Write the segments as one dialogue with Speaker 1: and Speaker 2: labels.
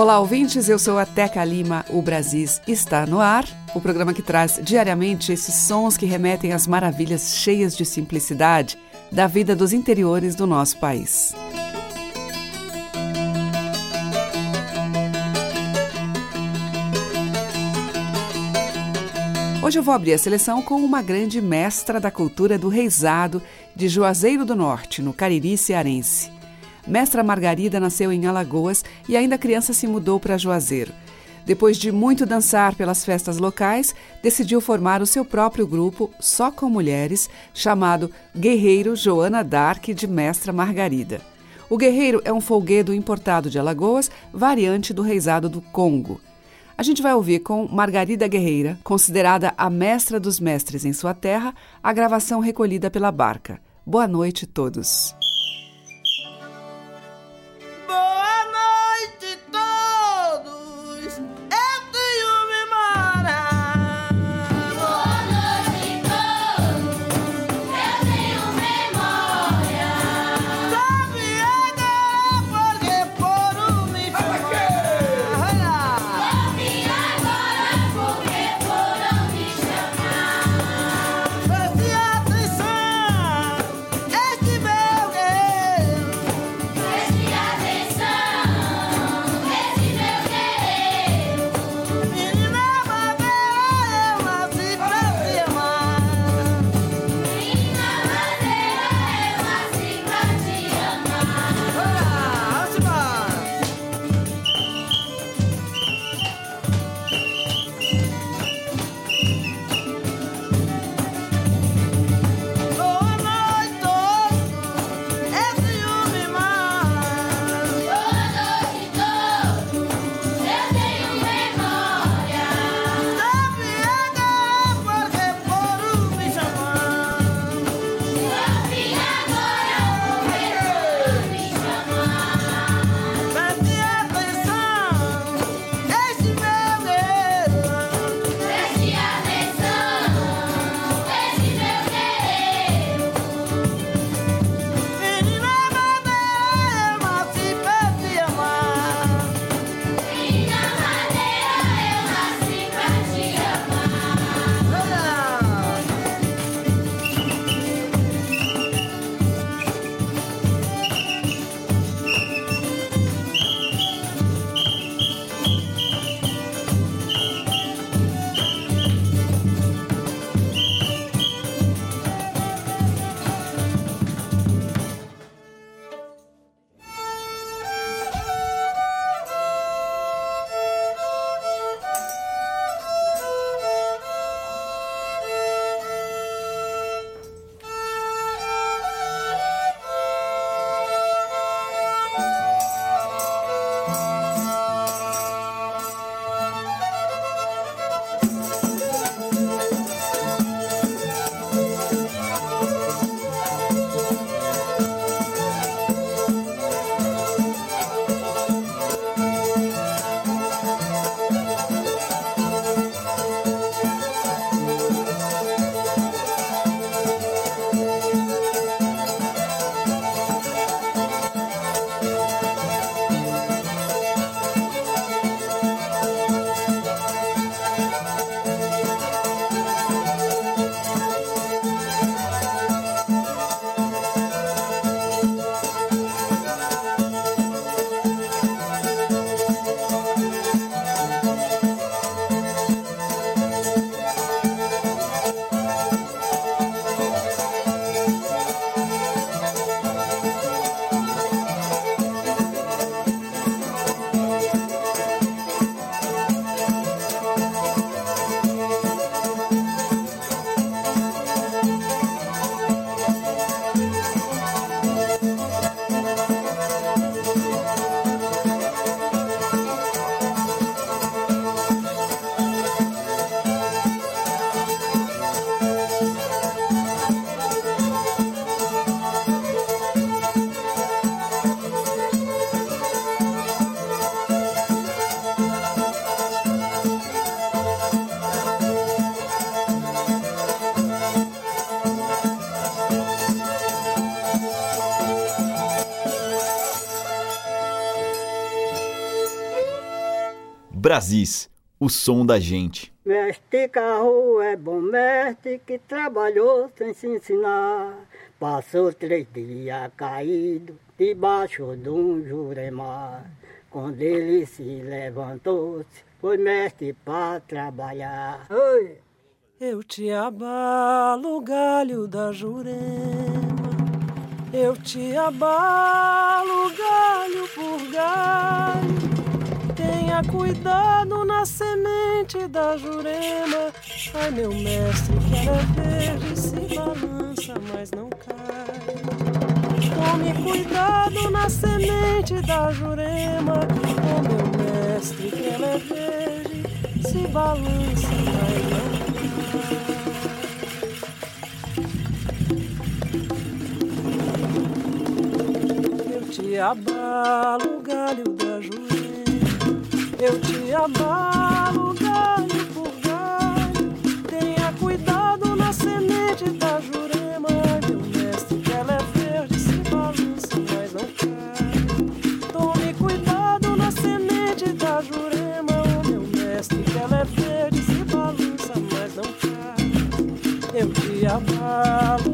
Speaker 1: Olá, ouvintes. Eu sou a Teca Lima. O Brasis está no ar. O programa que traz diariamente esses sons que remetem às maravilhas cheias de simplicidade da vida dos interiores do nosso país. Hoje eu vou abrir a seleção com uma grande mestra da cultura do reizado de Juazeiro do Norte, no Cariri cearense. Mestra Margarida nasceu em Alagoas e ainda criança se mudou para Juazeiro. Depois de muito dançar pelas festas locais, decidiu formar o seu próprio grupo, só com mulheres, chamado Guerreiro Joana Dark de Mestra Margarida. O Guerreiro é um folguedo importado de Alagoas, variante do reizado do Congo. A gente vai ouvir com Margarida Guerreira, considerada a mestra dos mestres em sua terra, a gravação recolhida pela barca. Boa noite, todos.
Speaker 2: Brasis, o som da gente.
Speaker 3: Mestre carro é bom mestre que trabalhou sem se ensinar. Passou três dias caído debaixo de um juremar. Quando ele se levantou-se, foi mestre para trabalhar. Oi.
Speaker 4: Eu te abalo, galho da Jurema. Eu te abalo, galho por galho. Tenha cuidado na semente da Jurema. Ai, meu mestre, que ela é verde, se balança, mas não cai. Tome cuidado na semente da Jurema. Oh, meu mestre, que ela é verde, se balança, mas não cai. abalo, galho da jurema. Eu te abalo, galho por galho. Tenha cuidado na semente da jurema. Meu mestre, que ela é verde, se balança, mas não cai. Tome cuidado na semente da jurema. Meu mestre, que ela é verde, se balança, mas não cai. Eu te abalo,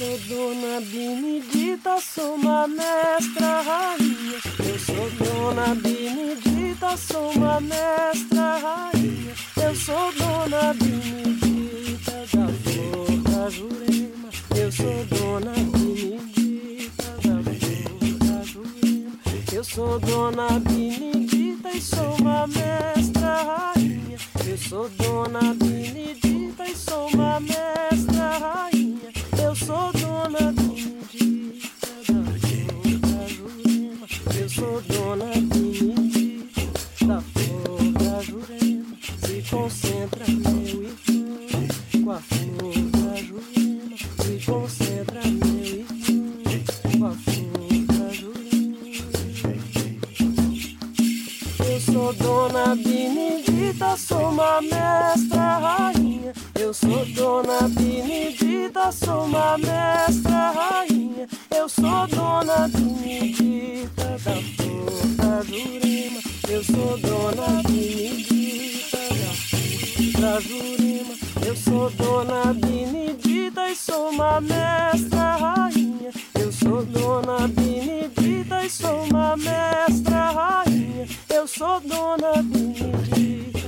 Speaker 4: sou dona Benedita, sou uma mestra rainha. Eu sou dona Benedita, sou uma mestra rainha. Eu sou dona Benedita da flor da Jurema. Eu sou dona Benedita da flor da Jurema. Eu sou dona Benedita e sou uma mestra rainha. Eu sou dona Benedita e sou uma mestra mestra rainha. Eu sou dona Benedita, sou uma mestra rainha. Eu sou dona Benedita da flor da Jurema. Eu sou dona Benedita da flor da Jurema. Eu sou dona Benedita e sou uma mestra rainha. Eu sou dona Benedita e sou uma mestra rainha. Eu sou dona Benedita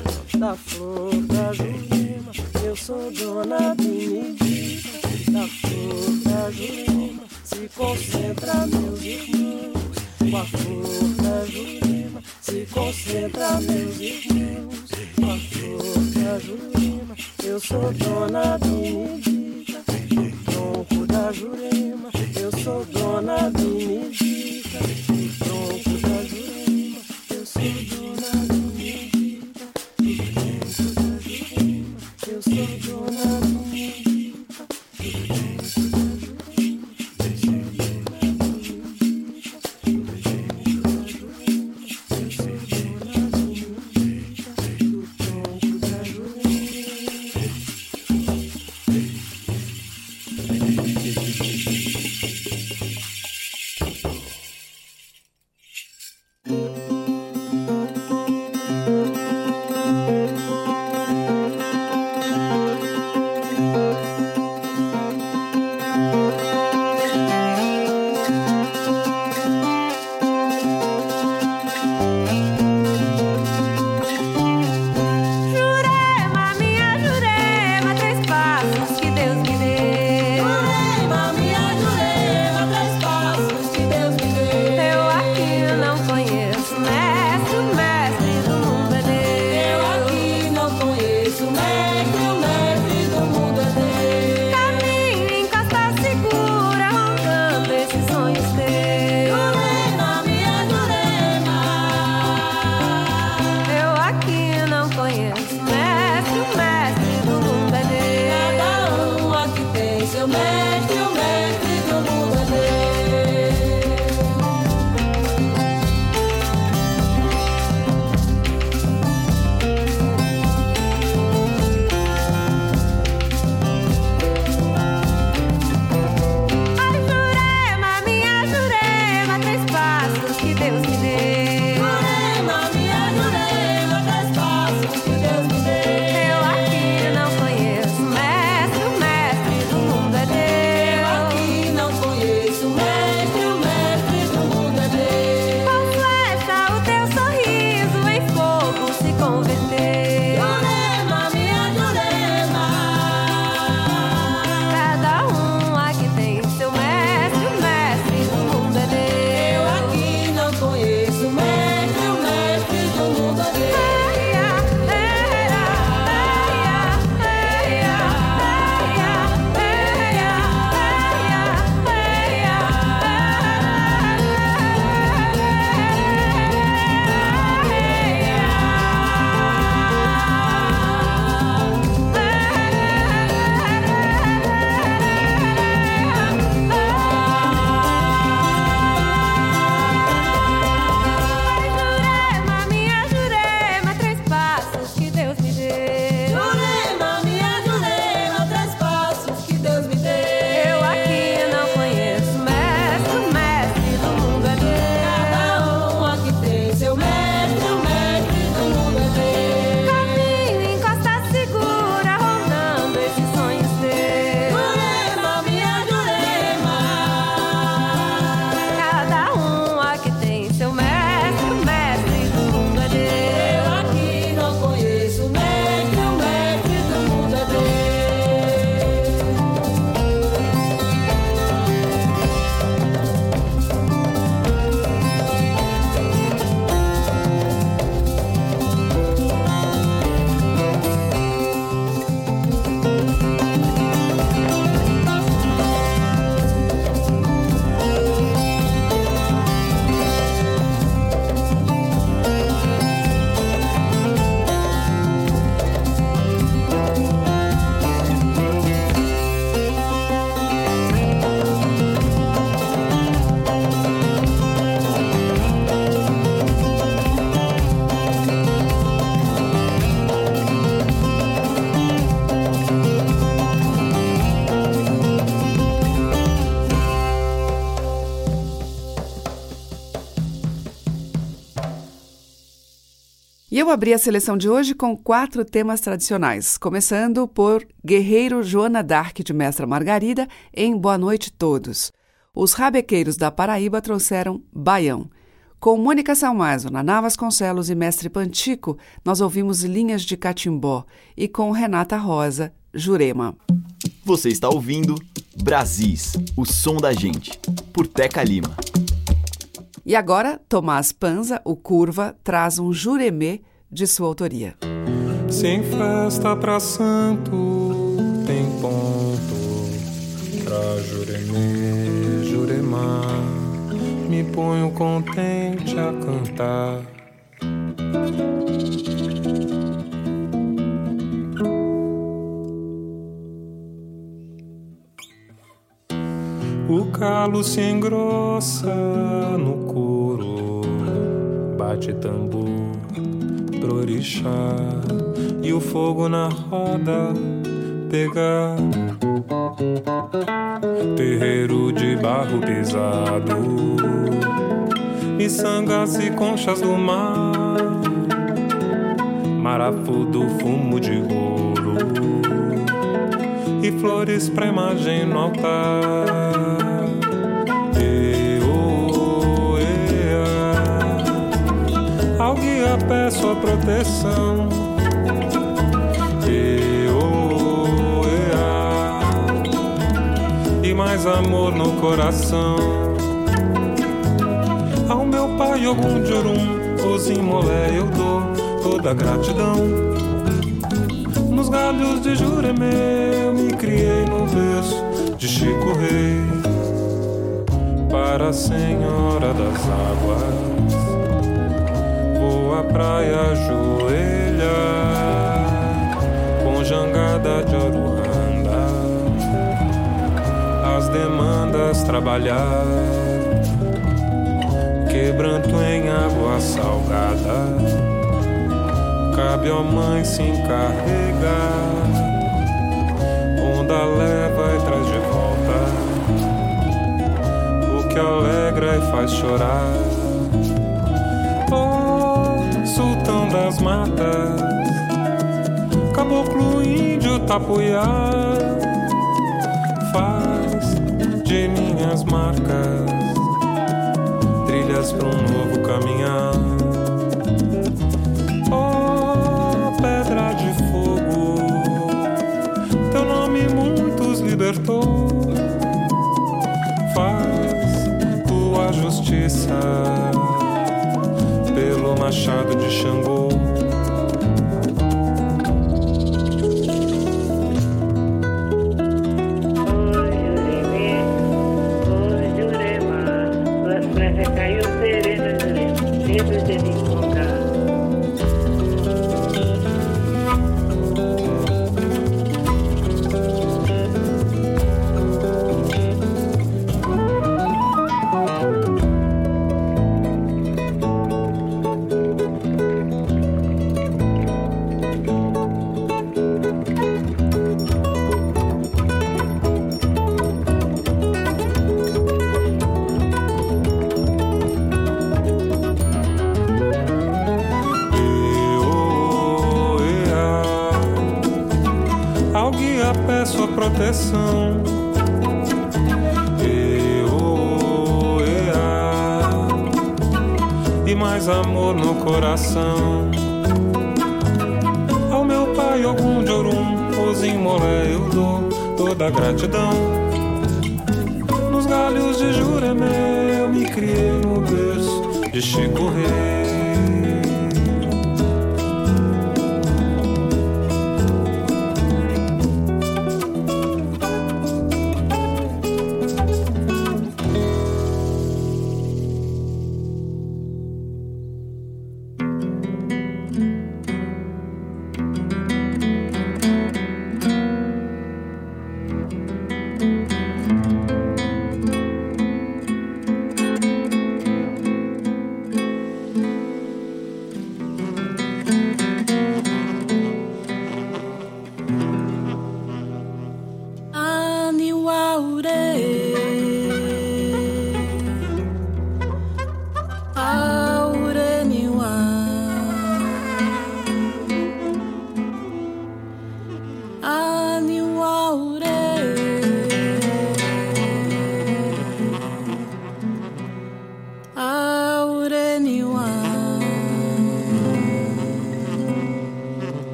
Speaker 4: da flor da Jurema. Eu sou dona Benedita da flor da Jurema. Se concentra, meus irmãos, com a flor da Jurema. Se concentra, meus irmãos, com a flor da Jurema. Eu sou dona Benedita do tronco da Jurema. Eu sou dona Benedita do tronco da Jurema. Eu sou dona Benedita eu
Speaker 1: abri a seleção de hoje com quatro temas tradicionais, começando por Guerreiro Joana Dark de Mestra Margarida em Boa Noite Todos. Os rabequeiros da Paraíba trouxeram Baião. Com Mônica Salmazo, Naná Vasconcelos e Mestre Pantico, nós ouvimos Linhas de Catimbó e com Renata Rosa, Jurema.
Speaker 2: Você está ouvindo Brasis, o som da gente, por Teca Lima.
Speaker 1: E agora, Tomás Panza, o Curva, traz um juremê de sua autoria.
Speaker 5: Sem festa pra santo, tem ponto pra juremê, juremar. Me ponho contente a cantar. O calo se engrossa no couro, bate tambor pro orixá e o fogo na roda pegar. Terreiro de barro pisado, miçangas e conchas do mar, marafudo fumo de ouro e flores pra imagem no altar. Peço a proteção. E, oh, e mais amor no coração. Ao meu pai algum jurum, os imolé eu dou toda gratidão. Nos galhos de Juremê eu me criei no berço de Chico Rei para a Senhora das Águas praia ajoelha com jangada de oruanda
Speaker 6: faz trabalhar. Quebranto em água salgada, cabe ao mãe se encarregar. Onda leva e traz de volta o que alegra e faz chorar. Das matas, caboclo índio tapuiá, faz de minhas marcas trilhas para um novo caminhar. Oh, pedra de fogo, teu nome muitos libertou. Faz tua justiça pelo machado de Xangô.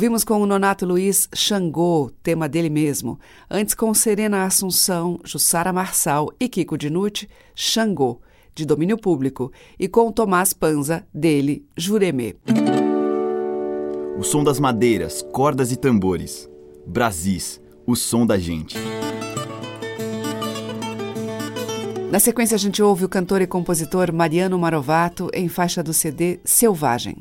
Speaker 7: Ouvimos com o Nonato Luiz Xangô, tema dele mesmo. Antes com Serena Assunção, Jussara Marçal e Kiko Dinucci, Xangô, de domínio público. E com Tomás Panza, dele, Juremê.
Speaker 2: O som das madeiras, cordas e tambores. Brasis, o som da gente.
Speaker 7: Na sequência, a gente ouve o cantor e compositor Mariano Marovato em faixa do CD Selvagem.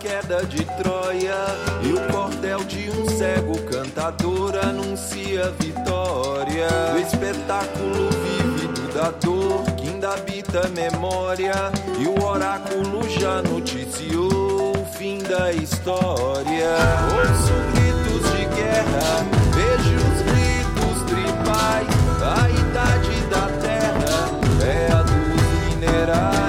Speaker 8: queda de Troia e o cordel de um cego cantador anuncia vitória. O espetáculo vívido da dor que ainda habita a memória e o oráculo já noticiou o fim da história. Ouço gritos de guerra, vejo os gritos tribais, a idade da terra é a dos minerais.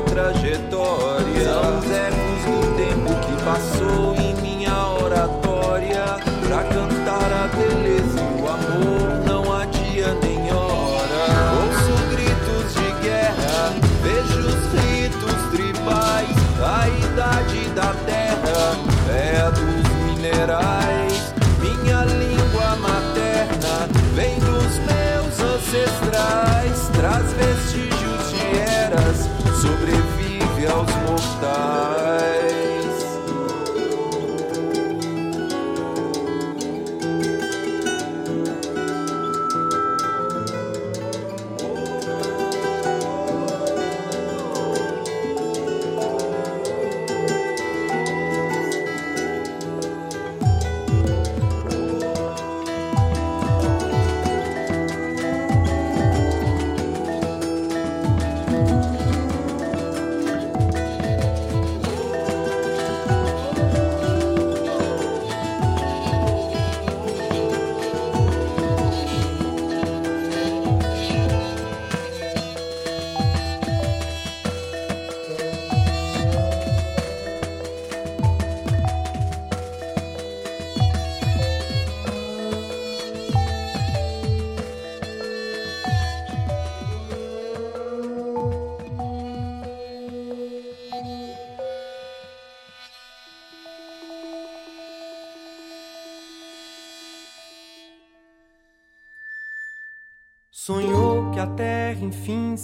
Speaker 8: Sua trajetória. São os ecos do tempo que passou em minha oratória pra cantar a beleza e o amor. Não há dia nem hora. Ouço gritos de guerra, vejo os ritos tribais, a idade da terra é a dos minerais. Minha língua materna vem dos meus ancestrais,
Speaker 9: 합시다.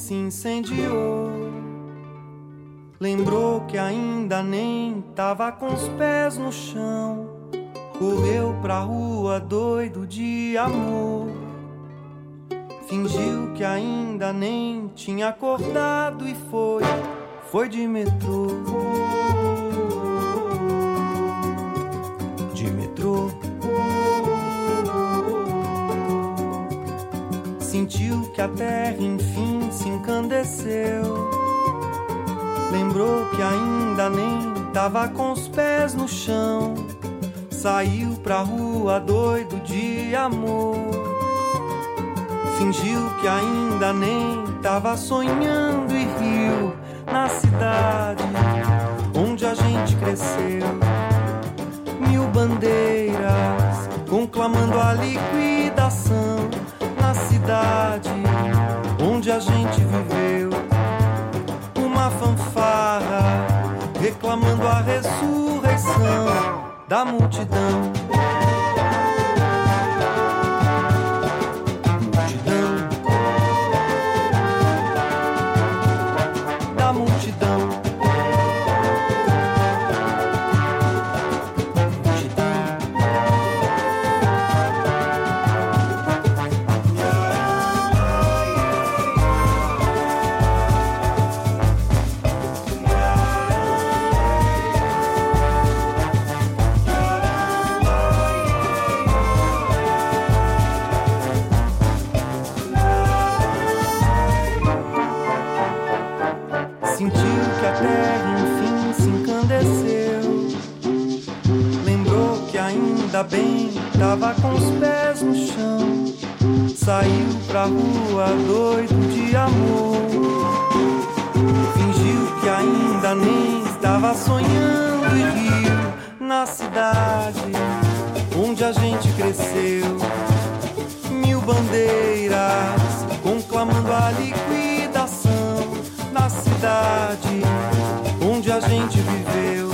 Speaker 9: Se incendiou. Lembrou que ainda nem tava com os pés no chão. Correu pra rua doido de amor. Fingiu que ainda nem tinha acordado e foi, foi de metrô. De metrô. Sentiu que a terra enfim se encandeceu. Lembrou que ainda nem tava com os pés no chão. Saiu pra rua doido de amor. Fingiu que ainda nem tava sonhando e riu na cidade onde a gente cresceu. Mil bandeiras conclamando a liquidação na cidade a gente viveu. Uma fanfarra reclamando a ressurreição da multidão. Ainda bem tava com os pés no chão. Saiu pra rua doido de amor. Fingiu que ainda nem estava sonhando e riu na cidade onde a gente cresceu. Mil bandeiras conclamando a liquidação na cidade onde a gente viveu.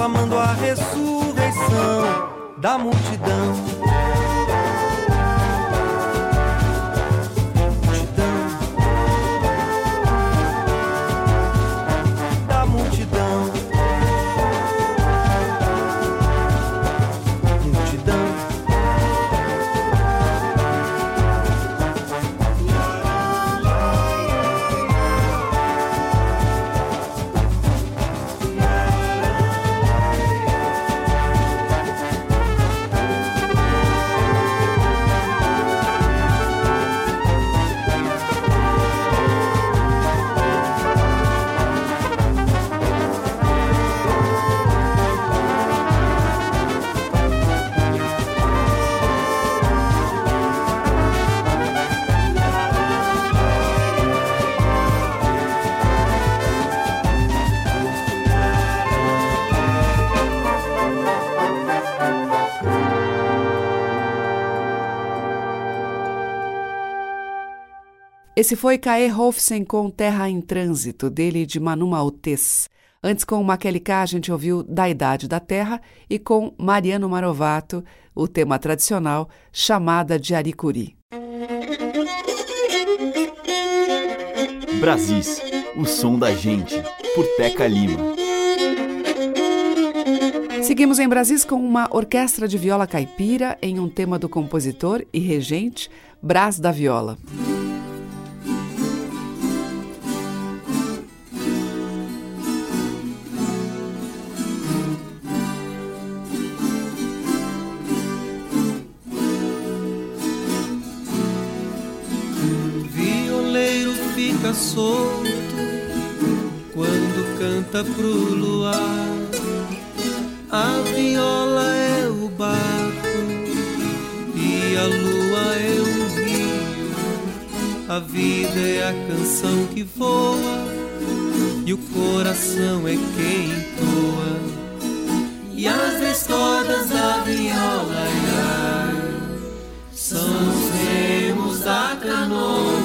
Speaker 9: Reclamando a ressurreição da. Multidão.
Speaker 1: Esse foi Caê Rolfsen com Terra em Trânsito, dele de Manu Maltês. Antes, com Maquele K, a gente ouviu Da Idade da Terra e com Mariano Marovato, o tema tradicional Chamada de Aricuri.
Speaker 2: Brasis, o som da gente, por Teca Lima.
Speaker 1: Seguimos em Brasis com uma orquestra de viola caipira em um tema do compositor e regente Brás da Viola.
Speaker 10: Fica solto quando canta pro luar. A viola é o barco e a lua é o rio. A vida é a canção que voa e o coração é quem toa. E as cordas da viola ai, são os remos da canoa.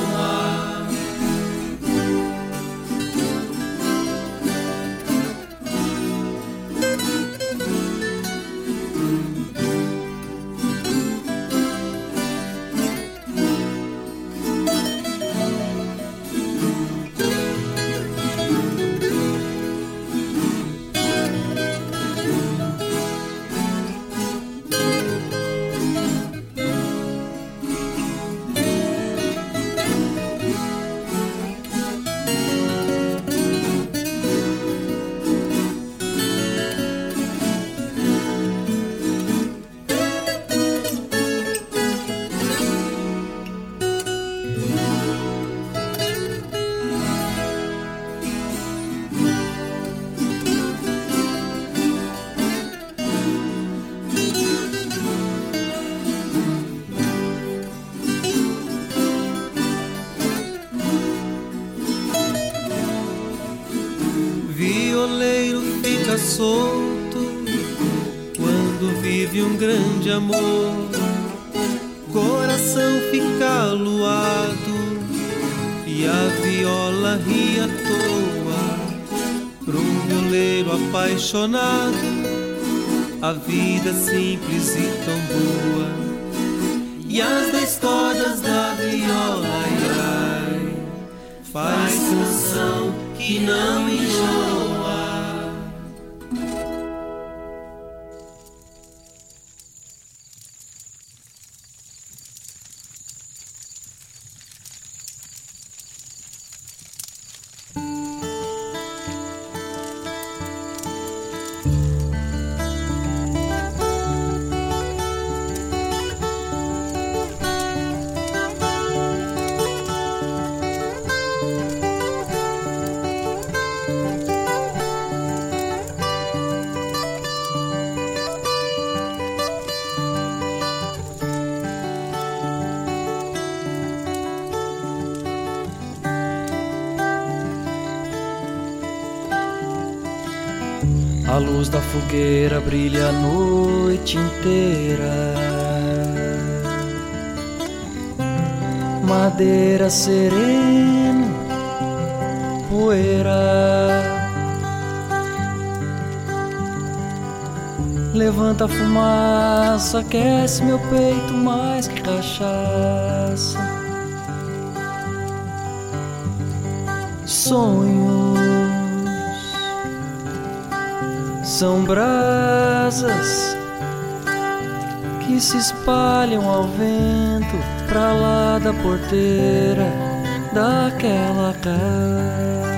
Speaker 10: Grande amor. Coração fica aluado e a viola ri à toa. Um violeiro apaixonado, a vida é simples e tão boa. E as dez cordas da viola, ai, ai, faz canção que não enjoa.
Speaker 4: Luz da fogueira brilha a noite inteira. Madeira serena, poeira. Levanta a fumaça, aquece meu peito mais que cachaça. Sonho são brasas que se espalham ao vento pra lá da porteira daquela casa.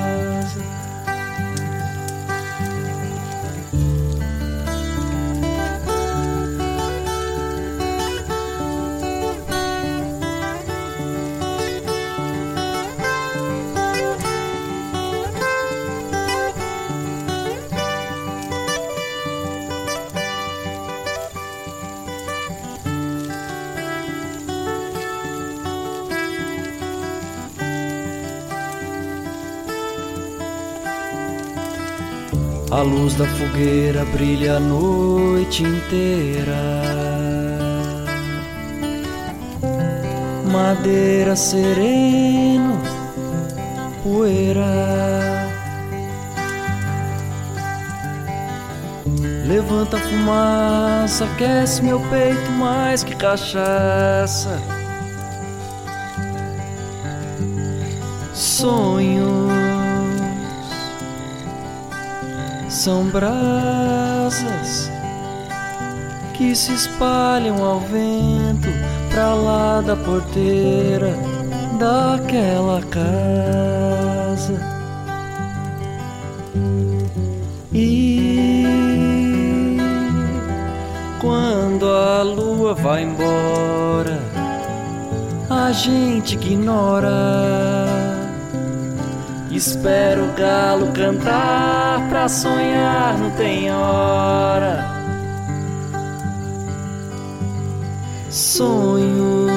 Speaker 4: A luz da fogueira brilha a noite inteira. madeira sereno, poeira. Levanta a fumaça, aquece meu peito mais que cachaça. Sonhos são brasas que se espalham ao vento pra lá da porteira daquela casa. E quando a lua vai embora, a gente ignora. Espero o galo cantar pra sonhar, não tem hora. Sonhos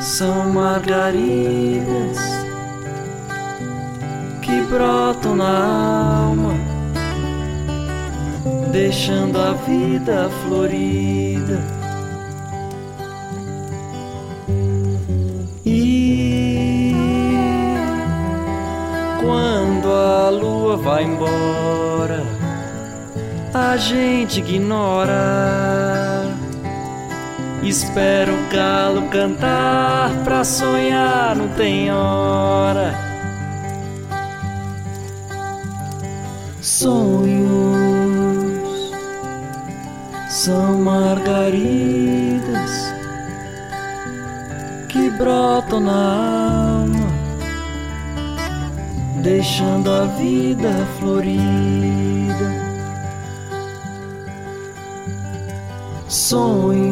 Speaker 4: são margaridas que brotam na alma, deixando a vida florida. Vai embora, a gente ignora. Espero o galo cantar pra sonhar, não tem hora. Sonhos são margaridas que brotam na alma, deixando a vida florida. Sonhos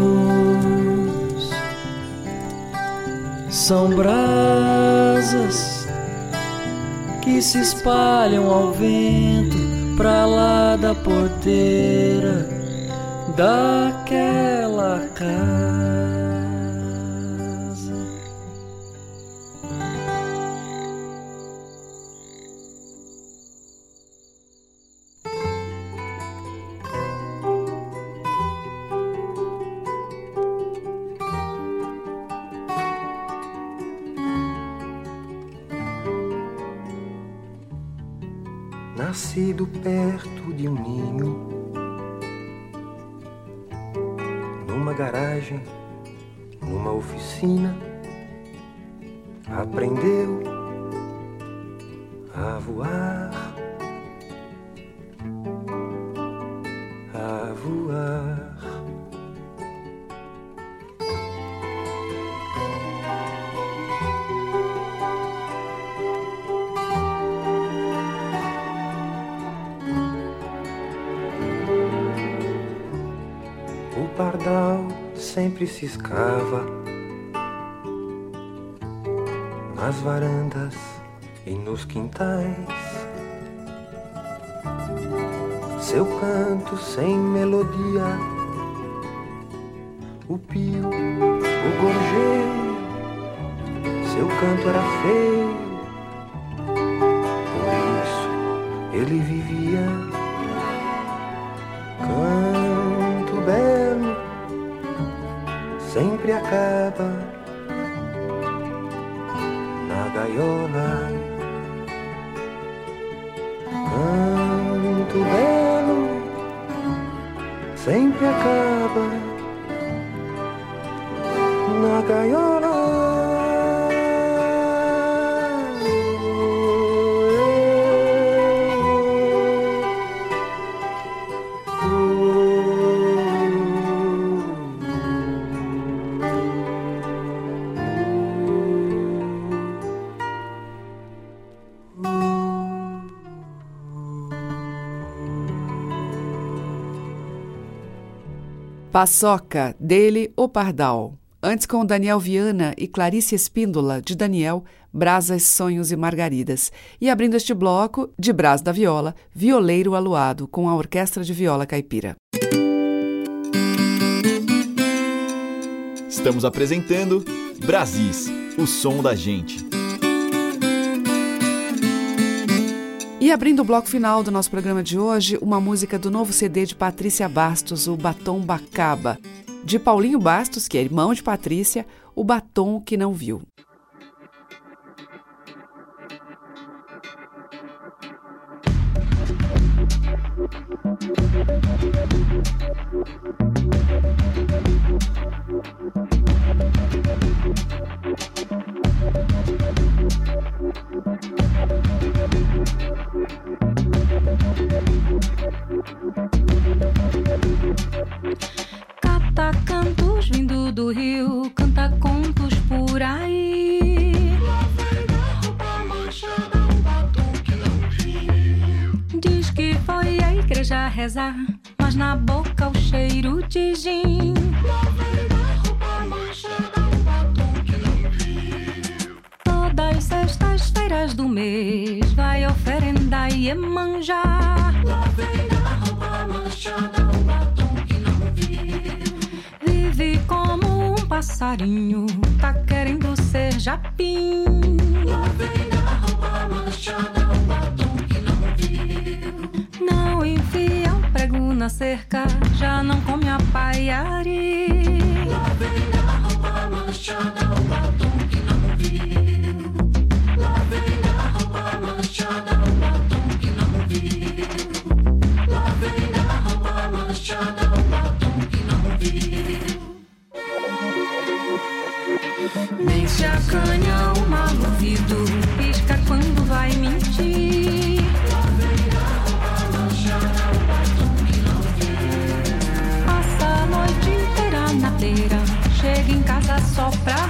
Speaker 4: são brasas que se espalham ao vento pra lá da porteira daquela casa.
Speaker 11: Perto de um ninho, numa garagem, numa oficina, aprendeu se escava nas varandas e nos quintais. Seu canto sem melodia, o pio, o gorjeio, seu canto era feio. Por isso ele vivia
Speaker 1: Paçoca, dele, O Pardal. Antes com Daniel Viana e Clarice Espíndola, de Daniel, Brasas, Sonhos e Margaridas. E abrindo este bloco, de Brás da Viola, Violeiro Aluado, com a Orquestra de Viola Caipira.
Speaker 2: Estamos apresentando Brasis, o som da gente.
Speaker 1: E abrindo o bloco final do nosso programa de hoje, uma música do novo CD de Patrícia Bastos, o Batom Bacaba. De Paulinho Bastos, que é irmão de Patrícia, O Batom que Não Viu.
Speaker 12: Rezar, mas na boca o cheiro de gin. Todas sextas-feiras do mês vai oferenda e manjar. Vive como um passarinho, tá querendo ser japim. Na cerca, já não come a paiari. Lá vem a roupa manchada, o batom que não viu. Lá vem a roupa manchada, o batom que não viu. Lá vem a roupa manchada, o batom que não viu. Nem se acanha o mal ouvido, só pra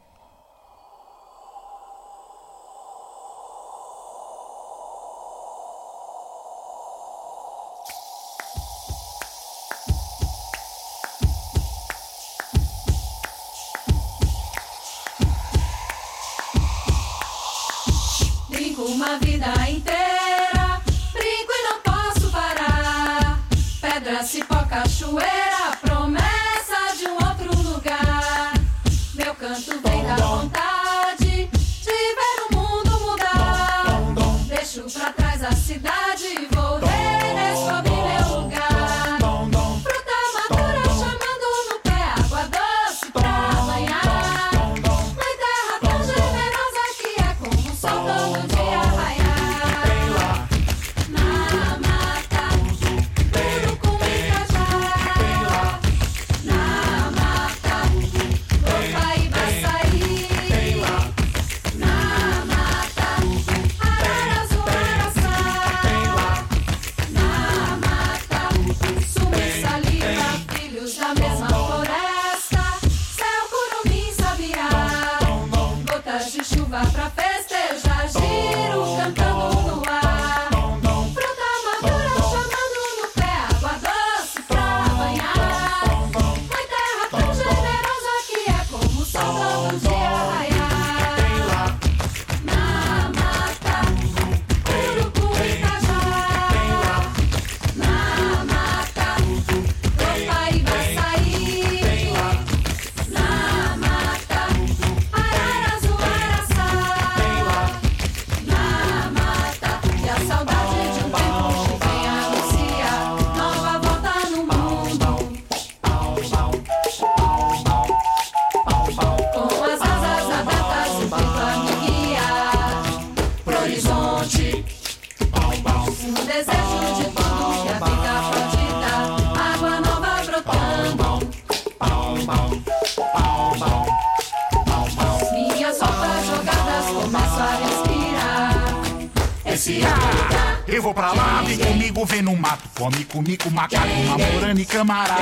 Speaker 13: Camará.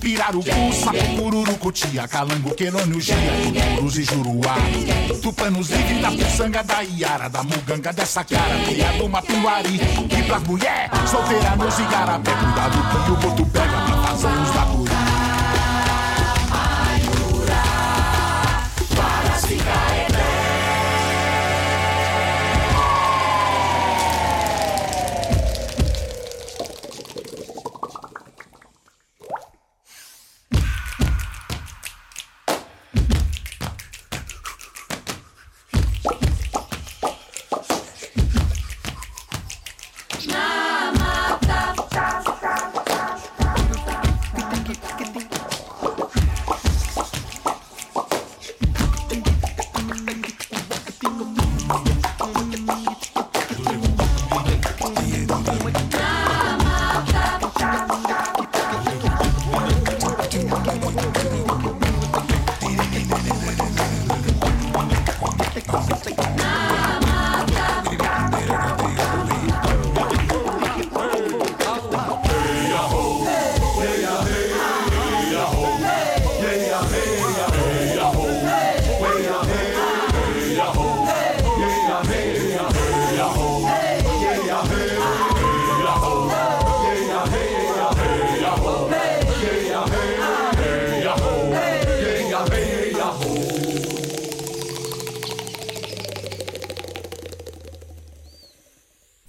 Speaker 13: Pirarucu, sapo, cururu, cutia, calango, querônio, gia, cruz e juruá. Tupanos livre da puçanga da Iara, da muganga dessa cara, cria do Matuari. E pras mulher, solteira nos igarapé, cuidado que o boto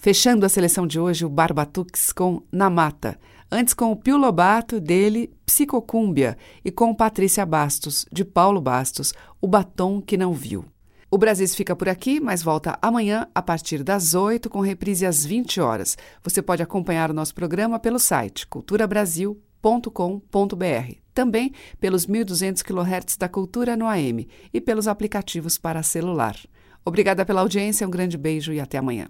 Speaker 1: Fechando a seleção de hoje, o Barbatux com Na Mata. Antes com o Pio Lobato, dele Psicocúmbia. E com Patrícia Bastos, de Paulo Bastos, O Batom Que Não Viu. O Brasis fica por aqui, mas volta amanhã a partir das 8 com reprise às 20 horas. Você pode acompanhar o nosso programa pelo site culturabrasil.com.br, também pelos 1200 kHz da Cultura no AM e pelos aplicativos para celular. Obrigada pela audiência, um grande beijo e até amanhã.